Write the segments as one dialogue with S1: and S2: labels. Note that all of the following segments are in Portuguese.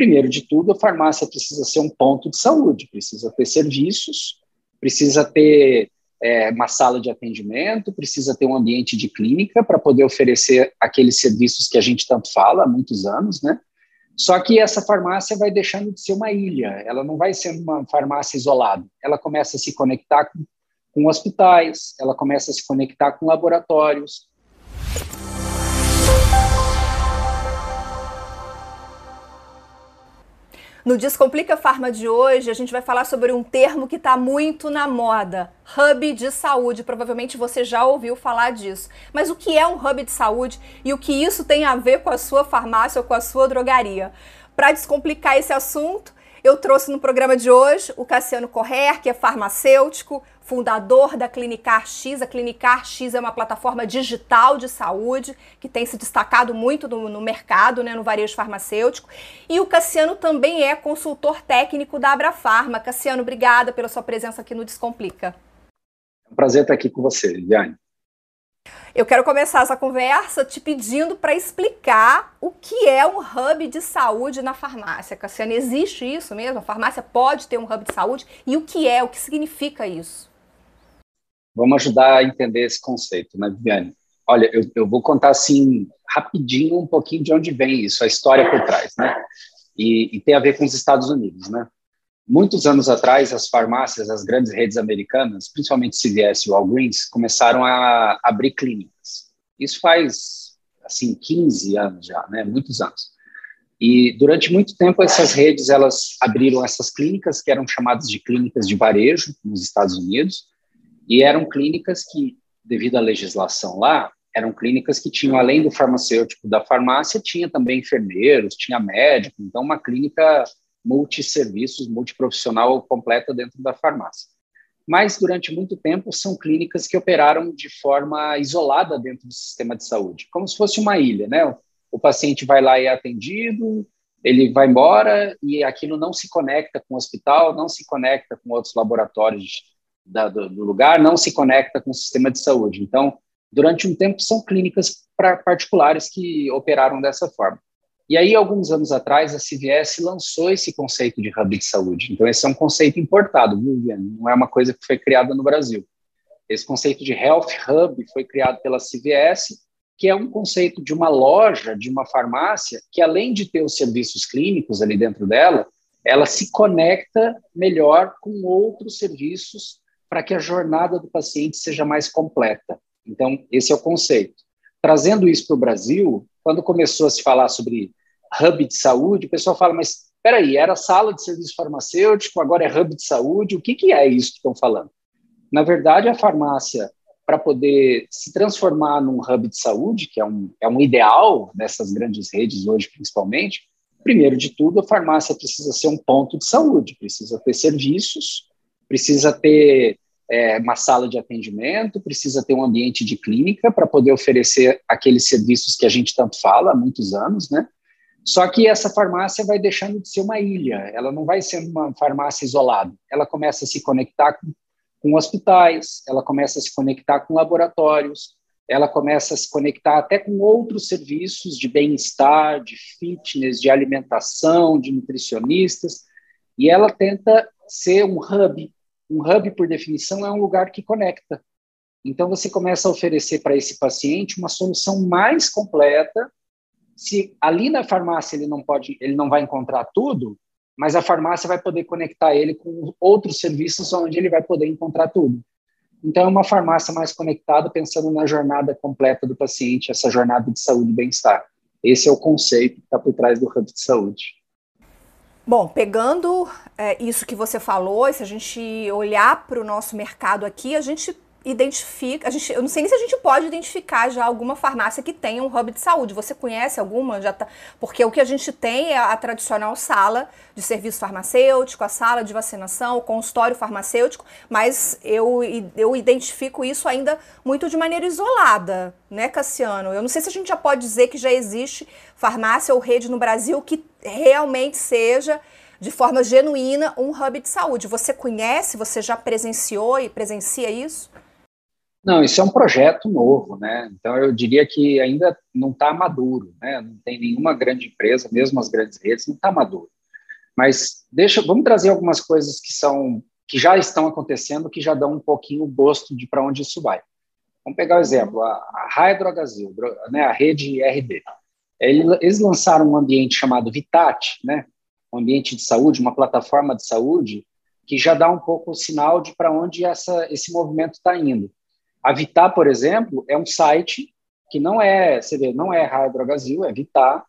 S1: Primeiro de tudo, a farmácia precisa ser um ponto de saúde, precisa ter serviços, precisa ter é, uma sala de atendimento, precisa ter um ambiente de clínica para poder oferecer aqueles serviços que a gente tanto fala há muitos anos, né? Só que essa farmácia vai deixando de ser uma ilha, ela não vai ser uma farmácia isolada. Ela começa a se conectar com, com hospitais, ela começa a se conectar com laboratórios,
S2: No Descomplica Farma de hoje, a gente vai falar sobre um termo que está muito na moda: hub de saúde. Provavelmente você já ouviu falar disso. Mas o que é um hub de saúde e o que isso tem a ver com a sua farmácia ou com a sua drogaria? Para descomplicar esse assunto, eu trouxe no programa de hoje o Cassiano Correr, que é farmacêutico, fundador da Clinicar X. A Clinicar X é uma plataforma digital de saúde que tem se destacado muito no, no mercado, né, no varejo farmacêutico. E o Cassiano também é consultor técnico da Abrafarma. Cassiano, obrigada pela sua presença aqui no Descomplica.
S1: É um prazer estar aqui com você, Viane.
S2: Eu quero começar essa conversa te pedindo para explicar o que é um hub de saúde na farmácia. Cassiano, existe isso mesmo? A farmácia pode ter um hub de saúde? E o que é? O que significa isso?
S1: Vamos ajudar a entender esse conceito, né, Viviane? Olha, eu, eu vou contar assim rapidinho um pouquinho de onde vem isso, a história por trás, né? E, e tem a ver com os Estados Unidos, né? Muitos anos atrás, as farmácias, as grandes redes americanas, principalmente CVS e Walgreens, começaram a abrir clínicas. Isso faz, assim, 15 anos já, né? Muitos anos. E durante muito tempo essas redes elas abriram essas clínicas que eram chamadas de clínicas de varejo nos Estados Unidos e eram clínicas que, devido à legislação lá, eram clínicas que tinham além do farmacêutico da farmácia tinha também enfermeiros, tinha médico, então uma clínica multisserviços, multiprofissional completa dentro da farmácia. Mas, durante muito tempo, são clínicas que operaram de forma isolada dentro do sistema de saúde, como se fosse uma ilha, né? O paciente vai lá e é atendido, ele vai embora e aquilo não se conecta com o hospital, não se conecta com outros laboratórios da, do, do, lugar, não se conecta com o sistema de saúde. Então, durante um tempo, são clínicas pra, particulares que operaram dessa forma. E aí, alguns anos atrás, a CVS lançou esse conceito de hub de saúde. Então, esse é um conceito importado, viu? Não é uma coisa que foi criada no Brasil. Esse conceito de Health Hub foi criado pela CVS, que é um conceito de uma loja, de uma farmácia, que além de ter os serviços clínicos ali dentro dela, ela se conecta melhor com outros serviços para que a jornada do paciente seja mais completa. Então, esse é o conceito. Trazendo isso para o Brasil, quando começou a se falar sobre hub de saúde, o pessoal fala, mas espera aí, era sala de serviço farmacêutico, agora é hub de saúde, o que, que é isso que estão falando? Na verdade, a farmácia, para poder se transformar num hub de saúde, que é um, é um ideal dessas grandes redes hoje, principalmente, primeiro de tudo, a farmácia precisa ser um ponto de saúde, precisa ter serviços, precisa ter é, uma sala de atendimento, precisa ter um ambiente de clínica para poder oferecer aqueles serviços que a gente tanto fala há muitos anos, né? Só que essa farmácia vai deixando de ser uma ilha, ela não vai ser uma farmácia isolada. Ela começa a se conectar com, com hospitais, ela começa a se conectar com laboratórios, ela começa a se conectar até com outros serviços de bem-estar, de fitness, de alimentação, de nutricionistas, e ela tenta ser um hub. Um hub, por definição, é um lugar que conecta. Então, você começa a oferecer para esse paciente uma solução mais completa se ali na farmácia ele não pode, ele não vai encontrar tudo, mas a farmácia vai poder conectar ele com outros serviços onde ele vai poder encontrar tudo. Então, é uma farmácia mais conectada, pensando na jornada completa do paciente, essa jornada de saúde e bem-estar. Esse é o conceito que está por trás do Hub de Saúde.
S2: Bom, pegando é, isso que você falou, se a gente olhar para o nosso mercado aqui, a gente identifica, a gente, eu não sei nem se a gente pode identificar já alguma farmácia que tenha um hub de saúde. Você conhece alguma? Já tá, porque o que a gente tem é a tradicional sala de serviço farmacêutico, a sala de vacinação, o consultório farmacêutico, mas eu, eu identifico isso ainda muito de maneira isolada, né, Cassiano? Eu não sei se a gente já pode dizer que já existe farmácia ou rede no Brasil que realmente seja de forma genuína um hub de saúde. Você conhece, você já presenciou e presencia isso?
S1: Não, isso é um projeto novo, né? Então eu diria que ainda não está maduro, né? Não tem nenhuma grande empresa, mesmo as grandes redes, não está maduro. Mas deixa, vamos trazer algumas coisas que são que já estão acontecendo, que já dão um pouquinho o gosto de para onde isso vai. Vamos pegar o exemplo, a, a Hydrogazil, né, a rede RD. Eles lançaram um ambiente chamado Vitat, né, um ambiente de saúde, uma plataforma de saúde, que já dá um pouco o sinal de para onde essa, esse movimento está indo. A Vitar, por exemplo, é um site que não é, vê, não é Drogazil, é Vitar,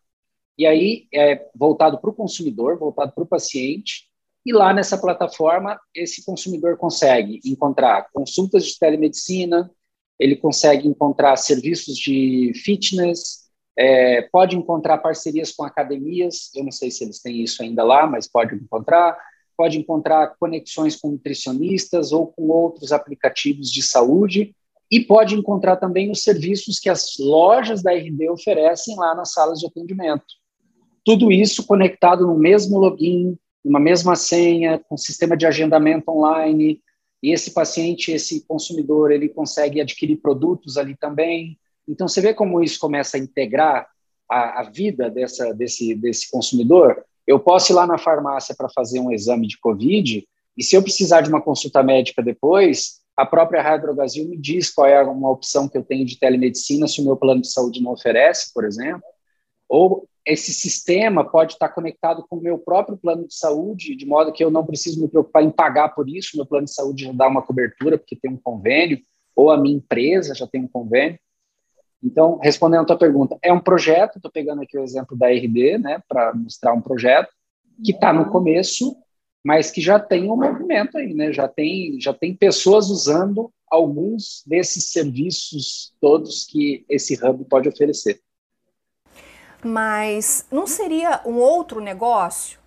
S1: e aí é voltado para o consumidor, voltado para o paciente, e lá nessa plataforma esse consumidor consegue encontrar consultas de telemedicina, ele consegue encontrar serviços de fitness, é, pode encontrar parcerias com academias, eu não sei se eles têm isso ainda lá, mas pode encontrar, pode encontrar conexões com nutricionistas ou com outros aplicativos de saúde, e pode encontrar também os serviços que as lojas da RD oferecem lá nas salas de atendimento. Tudo isso conectado no mesmo login, numa mesma senha, com sistema de agendamento online, e esse paciente, esse consumidor, ele consegue adquirir produtos ali também. Então, você vê como isso começa a integrar a, a vida dessa, desse, desse consumidor? Eu posso ir lá na farmácia para fazer um exame de Covid, e se eu precisar de uma consulta médica depois, a própria Hydrogazil me diz qual é uma opção que eu tenho de telemedicina se o meu plano de saúde não oferece, por exemplo. Ou esse sistema pode estar conectado com o meu próprio plano de saúde, de modo que eu não preciso me preocupar em pagar por isso, meu plano de saúde já dá uma cobertura, porque tem um convênio, ou a minha empresa já tem um convênio. Então, respondendo a tua pergunta, é um projeto, estou pegando aqui o exemplo da RD, né, para mostrar um projeto, que está no começo, mas que já tem um movimento aí, né? Já tem, já tem pessoas usando alguns desses serviços todos que esse hub pode oferecer.
S2: Mas não seria um outro negócio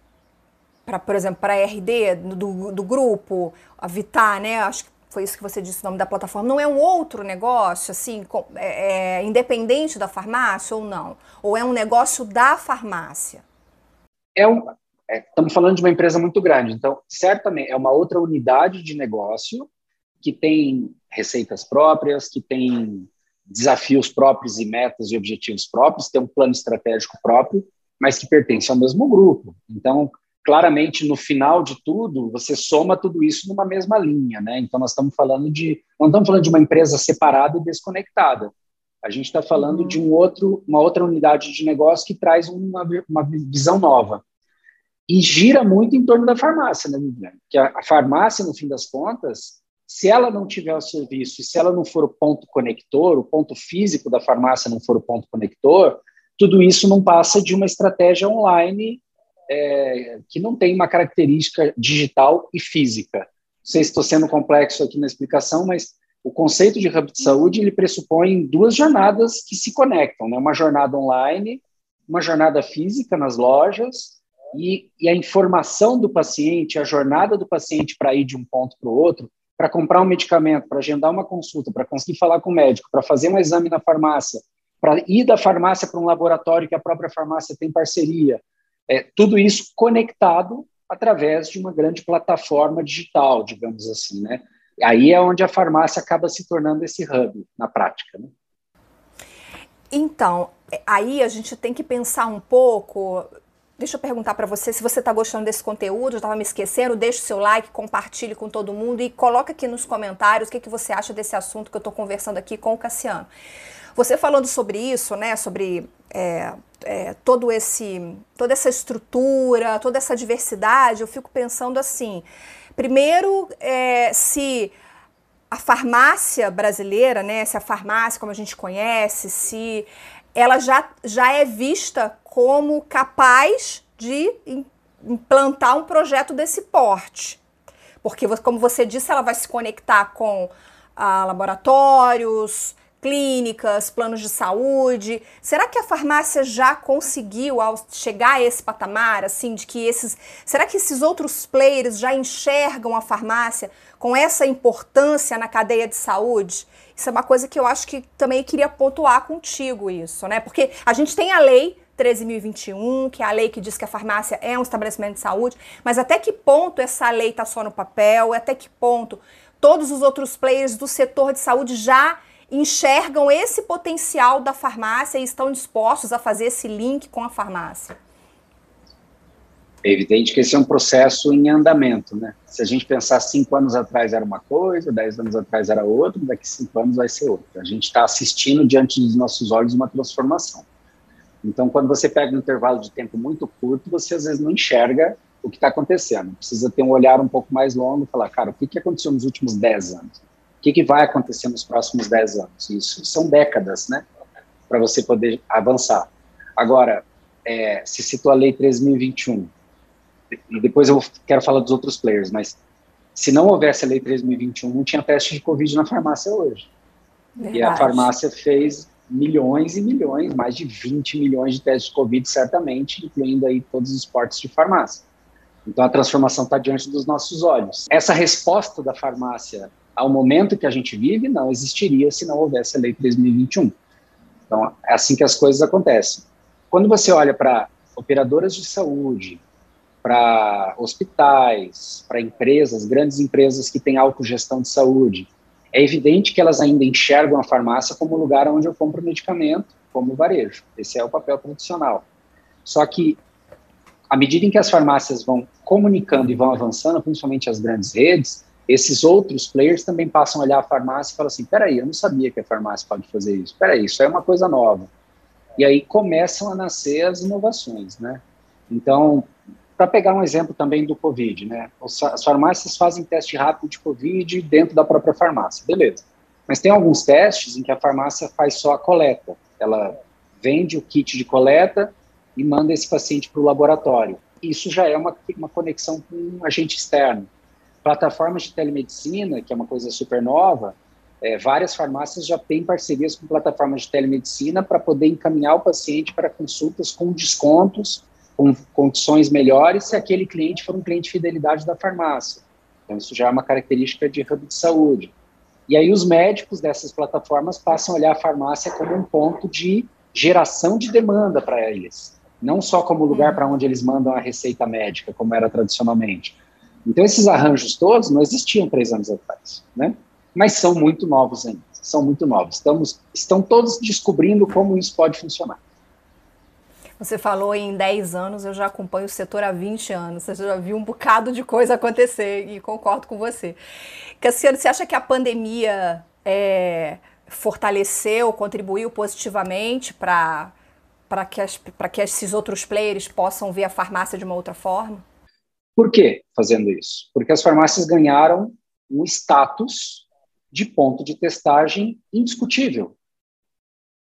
S2: para, por exemplo, para a RD do, do grupo, a Vitar, né? Acho que foi isso que você disse o nome da plataforma. Não é um outro negócio, assim, com, é, é, independente da farmácia ou não? Ou é um negócio da farmácia?
S1: É um, é, estamos falando de uma empresa muito grande, então certamente é uma outra unidade de negócio que tem receitas próprias, que tem desafios próprios e metas e objetivos próprios, tem um plano estratégico próprio, mas que pertence ao mesmo grupo. Então, claramente, no final de tudo, você soma tudo isso numa mesma linha, né? Então, nós estamos falando de, não estamos falando de uma empresa separada e desconectada. A gente está falando uhum. de um outro, uma outra unidade de negócio que traz uma, uma visão nova e gira muito em torno da farmácia, né, Viviane? Que a, a, farmácia, no fim das contas, se ela não tiver o serviço, se ela não for o ponto conector, o ponto físico da farmácia não for o ponto conector, tudo isso não passa de uma estratégia online é, que não tem uma característica digital e física. Não sei se estou sendo complexo aqui na explicação, mas o conceito de hub de saúde ele pressupõe duas jornadas que se conectam, né? Uma jornada online, uma jornada física nas lojas e, e, a informação do paciente, a jornada do paciente para ir de um ponto para o outro, para comprar um medicamento, para agendar uma consulta, para conseguir falar com o médico, para fazer um exame na farmácia, para ir da farmácia para um laboratório que a própria farmácia tem parceria, é, tudo isso conectado através de uma grande plataforma digital, digamos assim, né? Aí é onde a farmácia acaba se tornando esse hub na prática, né?
S2: Então, aí a gente tem que pensar um pouco Deixa eu perguntar para você se você está gostando desse conteúdo, estava me esquecendo, deixe o seu like, compartilhe com todo mundo e coloca aqui nos comentários o que, que você acha desse assunto que eu estou conversando aqui com o Cassiano. Você falando sobre isso, né, sobre é, é, todo esse, toda essa estrutura, toda essa diversidade, eu fico pensando assim, primeiro, é, se a farmácia brasileira, né, se a farmácia como a gente conhece, se ela já, já é vista como capaz de implantar um projeto desse porte. Porque, como você disse, ela vai se conectar com ah, laboratórios, clínicas, planos de saúde. Será que a farmácia já conseguiu ao chegar a esse patamar, assim, de que esses, será que esses outros players já enxergam a farmácia com essa importância na cadeia de saúde? Isso é uma coisa que eu acho que também queria pontuar contigo isso, né? Porque a gente tem a lei 13.021, que é a lei que diz que a farmácia é um estabelecimento de saúde, mas até que ponto essa lei está só no papel, até que ponto todos os outros players do setor de saúde já enxergam esse potencial da farmácia e estão dispostos a fazer esse link com a farmácia?
S1: É evidente que esse é um processo em andamento, né? Se a gente pensar cinco anos atrás era uma coisa, dez anos atrás era outra, daqui cinco anos vai ser outra. A gente está assistindo diante dos nossos olhos uma transformação. Então, quando você pega um intervalo de tempo muito curto, você às vezes não enxerga o que está acontecendo. Precisa ter um olhar um pouco mais longo e falar, cara, o que, que aconteceu nos últimos dez anos? O que, que vai acontecer nos próximos dez anos? Isso são décadas, né? Para você poder avançar. Agora, é, se citou a Lei 3.021, e depois eu quero falar dos outros players, mas se não houvesse a Lei 3.021, não tinha teste de Covid na farmácia hoje. Verdade. E a farmácia fez milhões e milhões, mais de 20 milhões de testes de Covid, certamente, incluindo aí todos os portes de farmácia. Então a transformação está diante dos nossos olhos. Essa resposta da farmácia ao momento que a gente vive não existiria se não houvesse a Lei 3021. Então é assim que as coisas acontecem. Quando você olha para operadoras de saúde, para hospitais, para empresas, grandes empresas que têm autogestão de saúde, é evidente que elas ainda enxergam a farmácia como lugar onde eu compro medicamento, como varejo. Esse é o papel tradicional. Só que, à medida em que as farmácias vão comunicando e vão avançando, principalmente as grandes redes, esses outros players também passam a olhar a farmácia e falam assim: peraí, eu não sabia que a farmácia pode fazer isso. Peraí, isso é uma coisa nova. E aí começam a nascer as inovações, né? Então, para pegar um exemplo também do Covid, né? As farmácias fazem teste rápido de Covid dentro da própria farmácia, beleza. Mas tem alguns testes em que a farmácia faz só a coleta. Ela vende o kit de coleta e manda esse paciente para o laboratório. Isso já é uma, uma conexão com um agente externo. Plataformas de telemedicina, que é uma coisa super nova, é, várias farmácias já têm parcerias com plataformas de telemedicina para poder encaminhar o paciente para consultas com descontos com condições melhores se aquele cliente for um cliente de fidelidade da farmácia. Então, isso já é uma característica de hub de saúde. E aí, os médicos dessas plataformas passam a olhar a farmácia como um ponto de geração de demanda para eles, não só como lugar para onde eles mandam a receita médica, como era tradicionalmente. Então, esses arranjos todos não existiam três anos atrás, né? Mas são muito novos ainda, são muito novos. Estamos, estão todos descobrindo como isso pode funcionar.
S2: Você falou em 10 anos, eu já acompanho o setor há 20 anos. Você já viu um bocado de coisa acontecer e concordo com você. Cassiano, você acha que a pandemia é, fortaleceu, contribuiu positivamente para que, que esses outros players possam ver a farmácia de uma outra forma?
S1: Por que fazendo isso? Porque as farmácias ganharam um status de ponto de testagem indiscutível.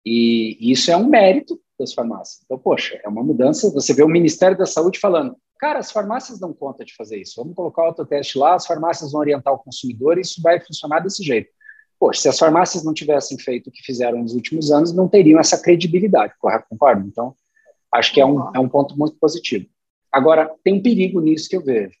S1: E isso é um mérito das farmácias. Então, poxa, é uma mudança. Você vê o Ministério da Saúde falando, cara, as farmácias dão conta de fazer isso. Vamos colocar o autoteste lá, as farmácias vão orientar o consumidor e isso vai funcionar desse jeito. Poxa, se as farmácias não tivessem feito o que fizeram nos últimos anos, não teriam essa credibilidade, correto? Concordo? Então, acho que é um, é um ponto muito positivo. Agora, tem um perigo nisso que eu vejo.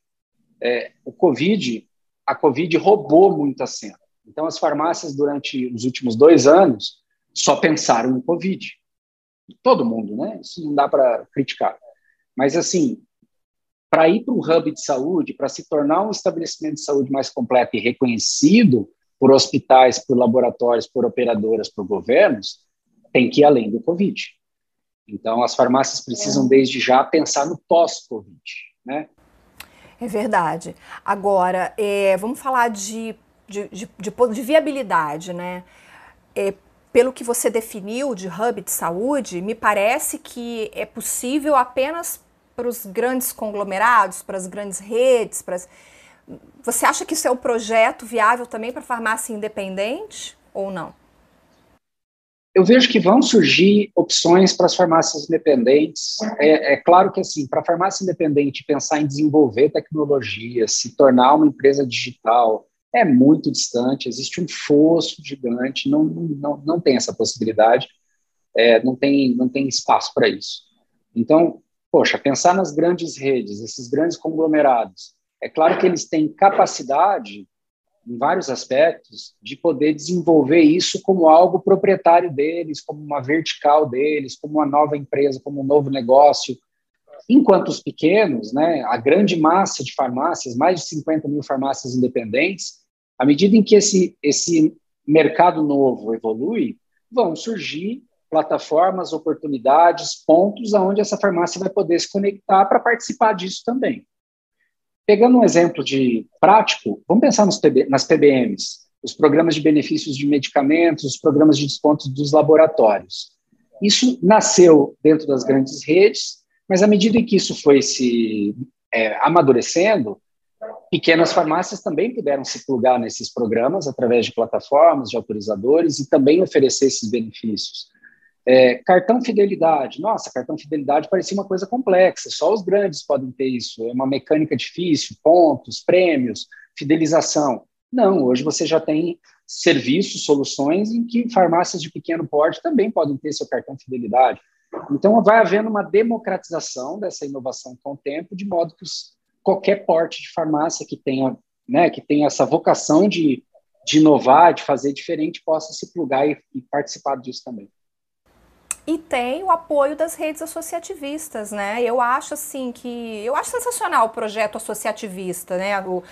S1: É, o Covid, a Covid roubou muito a cena. Então, as farmácias, durante os últimos dois anos, só pensaram no Covid todo mundo, né? Isso não dá para criticar. Mas, assim, para ir para um hub de saúde, para se tornar um estabelecimento de saúde mais completo e reconhecido por hospitais, por laboratórios, por operadoras, por governos, tem que ir além do Covid. Então, as farmácias precisam, desde já, pensar no pós-Covid, né?
S2: É verdade. Agora, é, vamos falar de, de, de, de, de viabilidade, né? É, pelo que você definiu de hub de saúde, me parece que é possível apenas para os grandes conglomerados, para as grandes redes. Para as... Você acha que isso é um projeto viável também para farmácia independente ou não?
S1: Eu vejo que vão surgir opções para as farmácias independentes. É, é claro que, assim, para a farmácia independente pensar em desenvolver tecnologia, se tornar uma empresa digital, é muito distante, existe um fosso gigante, não, não, não tem essa possibilidade, é, não, tem, não tem espaço para isso. Então, poxa, pensar nas grandes redes, esses grandes conglomerados, é claro que eles têm capacidade, em vários aspectos, de poder desenvolver isso como algo proprietário deles, como uma vertical deles, como uma nova empresa, como um novo negócio. Enquanto os pequenos, né, a grande massa de farmácias, mais de 50 mil farmácias independentes, À medida em que esse, esse mercado novo evolui, vão surgir plataformas, oportunidades, pontos aonde essa farmácia vai poder se conectar para participar disso também. Pegando um exemplo de prático, vamos pensar PB, nas PBMs, os programas de benefícios de medicamentos, os programas de descontos dos laboratórios. Isso nasceu dentro das grandes redes, mas à medida em que isso foi se é, amadurecendo, pequenas farmácias também puderam se plugar nesses programas através de plataformas, de autorizadores e também oferecer esses benefícios. É, cartão fidelidade, nossa, cartão fidelidade parecia uma coisa complexa, só os grandes podem ter isso, é uma mecânica difícil, pontos, prêmios, fidelização. Não, hoje você já tem serviços, soluções em que farmácias de pequeno porte também podem ter seu cartão fidelidade. Então, vai havendo uma democratização dessa inovação com o tempo, de modo que os, qualquer porte de farmácia que tenha, né, que tenha essa vocação de, de inovar, de fazer diferente, possa se plugar e, e participar disso também
S2: e tem o apoio das redes associativistas, né? Eu acho assim que eu acho sensacional o projeto associativista, né? O,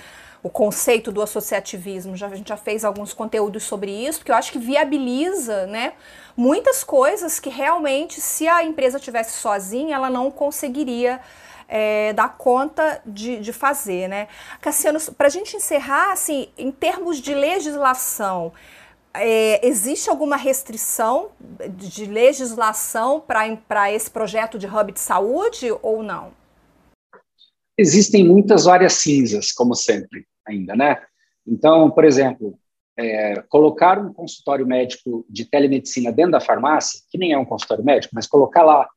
S2: o conceito do associativismo. Já, a gente já fez alguns conteúdos sobre isso, porque eu acho que viabiliza, né? Muitas coisas que realmente, se a empresa tivesse sozinha, ela não conseguiria é, dar conta de, de fazer, né? Cassiano, para a gente encerrar, assim, em termos de legislação, é, existe alguma restrição de legislação para esse projeto de hub de saúde ou não?
S1: Existem muitas áreas cinzas, como sempre, ainda, né? Então, por exemplo, é, colocar um consultório médico de telemedicina dentro da farmácia, que nem é um consultório médico, mas colocar lá,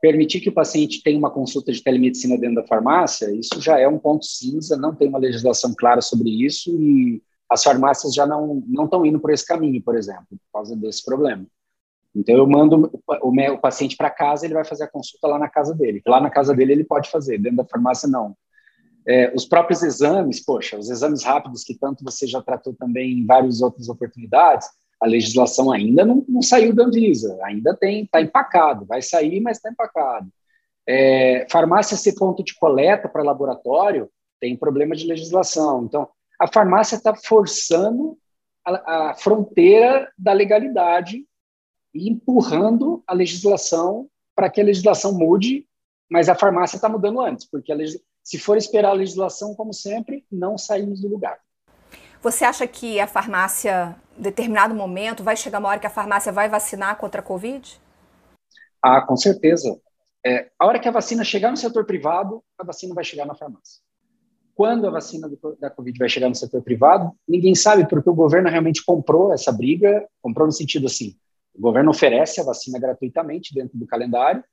S1: permitir que o paciente tenha uma consulta de telemedicina dentro da farmácia, isso já é um ponto cinza, não tem uma legislação clara sobre isso e as farmácias já não não estão indo por esse caminho, por exemplo, por causa desse problema. Então eu mando o, o, paciente para casa, ele vai fazer a consulta lá na casa dele. Lá na casa dele ele pode fazer, dentro da farmácia não. É, os próprios exames, poxa, os exames rápidos que tanto você já tratou também em várias outras oportunidades, a legislação ainda não, não saiu da Anvisa, ainda tem, está empacado, vai sair, mas está empacado. É, farmácia ser ponto de coleta para laboratório tem problema de legislação. Então, a farmácia está forçando a, a, fronteira da legalidade e empurrando a legislação para que a legislação mude, mas a farmácia está mudando antes, porque se for esperar a legislação, como sempre, não saímos do lugar.
S2: Você acha que a farmácia, em determinado momento, vai chegar uma hora que a farmácia vai vacinar contra a Covid?
S1: Ah, com certeza. É, a hora que a vacina chegar no setor privado, a vacina vai chegar na farmácia quando a vacina do, da Covid vai chegar no setor privado, ninguém sabe, porque o governo realmente comprou essa briga, comprou no sentido assim, o governo oferece a vacina gratuitamente dentro do calendário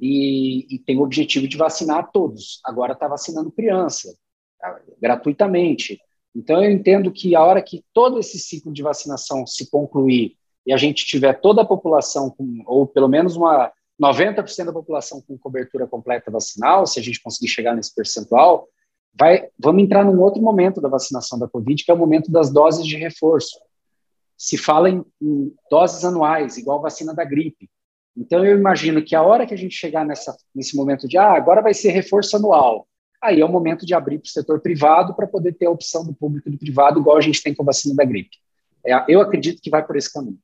S1: e, e tem o objetivo de vacinar todos. Agora está vacinando criança, tá, gratuitamente. Então, eu entendo que a hora que todo esse ciclo de vacinação se concluir e a gente tiver toda a população, com, ou pelo menos uma 90% da população com cobertura completa vacinal, se a gente conseguir chegar nesse percentual, vai, vamos entrar num outro momento da vacinação da Covid, que é o momento das doses de reforço. Se fala em, em doses anuais, igual vacina da gripe. Então, eu imagino que a hora que a gente chegar nessa, nesse momento de, ah, agora vai ser reforço anual, aí é o momento de abrir para o setor privado para poder ter a opção do público e do privado, igual a gente tem com a vacina da gripe. É, eu acredito que vai por esse caminho.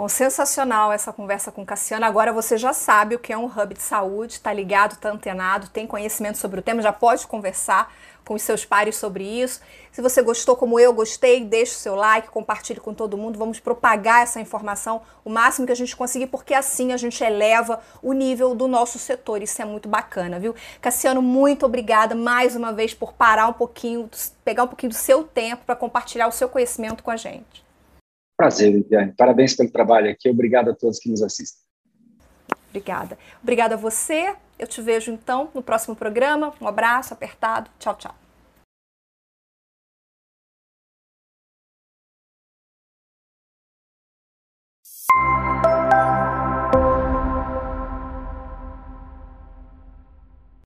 S2: Bom, sensacional essa conversa com Cassiano. Agora você já sabe o que é um hub de saúde, está ligado, está antenado, tem conhecimento sobre o tema, já pode conversar com os seus pares sobre isso. Se você gostou como eu gostei, deixe o seu like, compartilhe com todo mundo. Vamos propagar essa informação o máximo que a gente conseguir, porque assim a gente eleva o nível do nosso setor. Isso é muito bacana, viu? Cassiano, muito obrigada mais uma vez por parar um pouquinho, pegar um pouquinho do seu tempo para compartilhar o seu conhecimento com a gente.
S1: Prazer, Viviane. Parabéns pelo trabalho aqui. Obrigado a todos que nos assistem.
S2: Obrigada. Obrigada a você. Eu te vejo então no próximo programa. Um abraço apertado. Tchau, tchau.